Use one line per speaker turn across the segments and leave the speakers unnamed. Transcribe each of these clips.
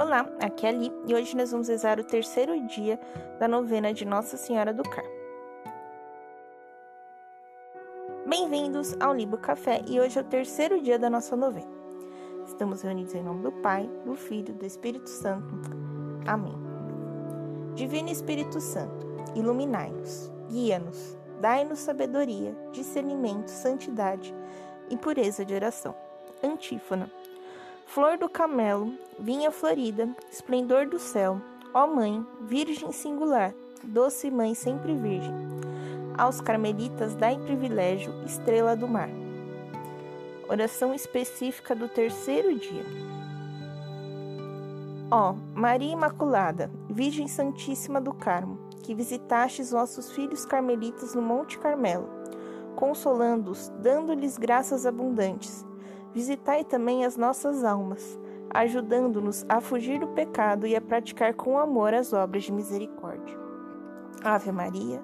Olá, aqui é a Li e hoje nós vamos rezar o terceiro dia da novena de Nossa Senhora do Carmo. Bem-vindos ao Libo Café e hoje é o terceiro dia da nossa novena. Estamos reunidos em nome do Pai, do Filho e do Espírito Santo. Amém. Divino Espírito Santo, iluminai-nos, guia-nos, dai-nos sabedoria, discernimento, santidade e pureza de oração. Antífona. Flor do camelo, vinha florida, esplendor do céu, ó Mãe, Virgem singular, doce Mãe sempre Virgem. Aos carmelitas dai privilégio, estrela do mar. Oração específica do terceiro dia. Ó Maria Imaculada, Virgem Santíssima do Carmo, que visitastes vossos filhos carmelitas no Monte Carmelo, consolando-os, dando-lhes graças abundantes Visitai também as nossas almas, ajudando-nos a fugir do pecado e a praticar com amor as obras de misericórdia. Ave Maria,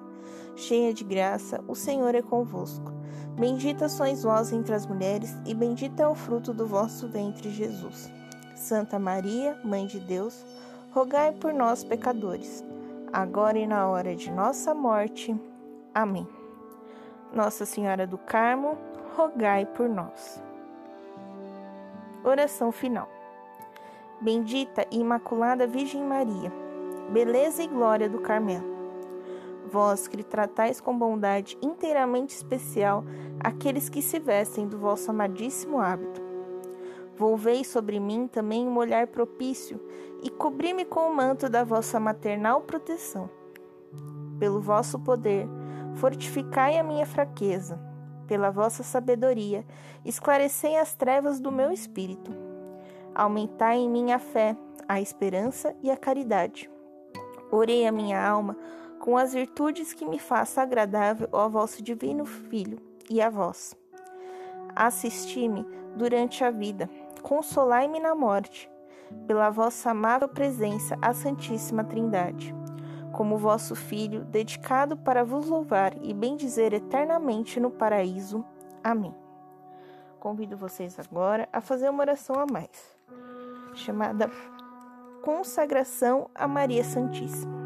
cheia de graça, o Senhor é convosco. Bendita sois vós entre as mulheres, e bendito é o fruto do vosso ventre, Jesus. Santa Maria, Mãe de Deus, rogai por nós, pecadores, agora e na hora de nossa morte. Amém. Nossa Senhora do Carmo, rogai por nós. Oração final. Bendita e Imaculada Virgem Maria, beleza e glória do Carmelo. Vós que tratais com bondade inteiramente especial aqueles que se vestem do vosso amadíssimo hábito. Volvei sobre mim também um olhar propício e cobri-me com o manto da vossa maternal proteção. Pelo vosso poder, fortificai a minha fraqueza pela vossa sabedoria, esclarecei as trevas do meu espírito. Aumentai em mim a fé, a esperança e a caridade. Orei a minha alma com as virtudes que me faça agradável ao vosso divino Filho e a vós. Assisti-me durante a vida, consolai-me na morte, pela vossa amável presença à Santíssima Trindade como vosso Filho, dedicado para vos louvar e bendizer eternamente no paraíso. Amém. Convido vocês agora a fazer uma oração a mais, chamada Consagração a Maria Santíssima.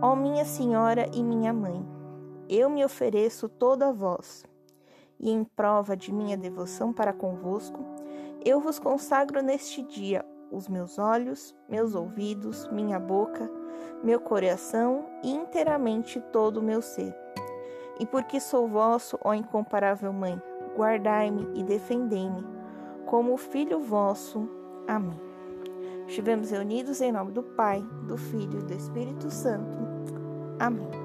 Ó minha Senhora e minha Mãe, eu me ofereço toda a vós, e em prova de minha devoção para convosco, eu vos consagro neste dia os meus olhos, meus ouvidos, minha boca, meu coração e inteiramente todo o meu ser. E porque sou vosso, ó incomparável Mãe, guardai-me e defendei-me, como filho vosso. Amém. Estivemos reunidos em nome do Pai, do Filho e do Espírito Santo. Amém.